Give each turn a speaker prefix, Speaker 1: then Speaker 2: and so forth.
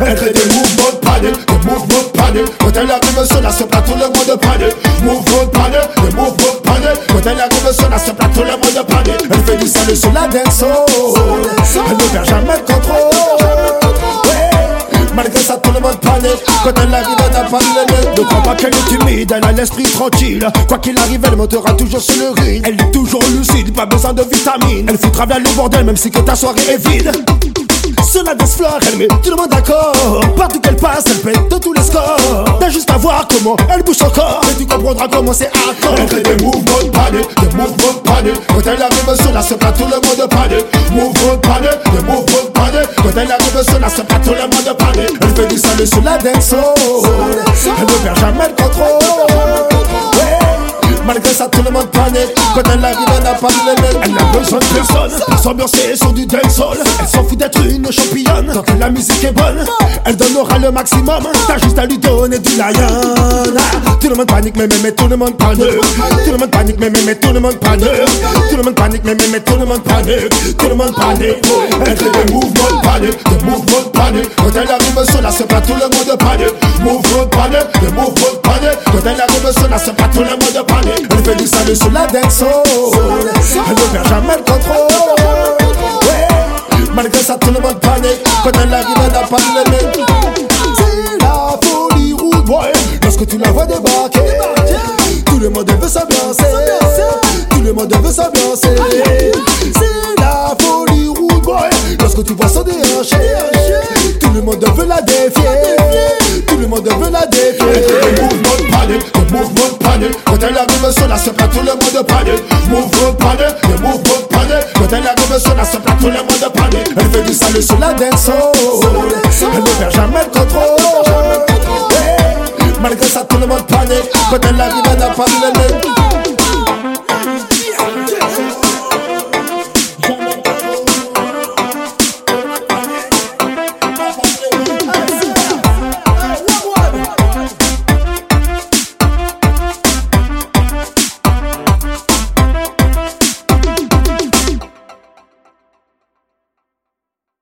Speaker 1: Entre des mouvements de panique, des mouvements de panique Quand elle arrive sur la ce plateau, le monde de panique Mouvement de panique, des mouvements de panique Quand elle arrive sur la ce plateau, le monde de Elle fait du salut sur la dance Elle ne perd jamais le contrôle. Ouais. Malgré ça, tout le monde panique Quand elle arrive, elle n'a pas de Ne crois pas qu'elle est timide, elle a l'esprit tranquille. Quoi qu'il arrive, elle montera toujours sur le ring Elle est toujours lucide, pas besoin de vitamines. Elle fout travers le bordel, même si que ta soirée est vide sur la dance floor, elle met tout le monde d'accord. Partout qu'elle passe, elle pète de tous les scores. T'as juste à voir comment elle bouge son corps. Et tu comprendras comment c'est hardcore Elle fait des mouvements de panique, des mouvements de panique Quand elle arrive sur la scène, tout le monde panique Mouvements de panique, des mouvements de panique Quand elle arrive sur la scène, tout le monde panique Elle fait du salut sur la dance Elle ne perd jamais le contrôle Quand elle arrive, elle n'a pas de limite. Elle n'a besoin de personne pour s'ambiancer sur du dancehall. Elle s'en fout d'être une championne. Tant que la musique est bonne, elle donnera le maximum. T'as juste à lui donner du lion. Tout le monde panique, mais, mais, mais tout le monde panique. Tout le monde panique, mais, mais, mais tout le monde panique. Tout le monde panique, mais, mais, mais tout le monde panique. Tout le monde panique. Elle fait des mouvements de panique, des mouvements panique. Quand elle arrive sur la scène, tout le monde panique. Mouvements de panique, des mouvements de panique. Quand elle arrive sur la scène, tout le monde panique. Elle fait du sale sur la dance Elle ne perd jamais le contrôle. Ouais. Malgré ça tout le monde panique. Quand elle arrive pas de limite C'est la folie rude boy. Lorsque tu la vois débarquer Tout le monde veut s'ambiancer Tout le monde veut s'ambiancer C'est la folie rude boy. Lorsque tu vois son déhanché Tout le monde veut la défier. Tout le monde veut la défier. de quand elle arrive, son se plat, tout le monde panique. Move up panic, le move up panic. Quand elle arrive, son se plat, tout le monde panique. Elle fait du salut sur la dance. Elle ne perd jamais le contrôle. Malgré ça, tout le monde panique. Quand elle arrive, elle n'a pas de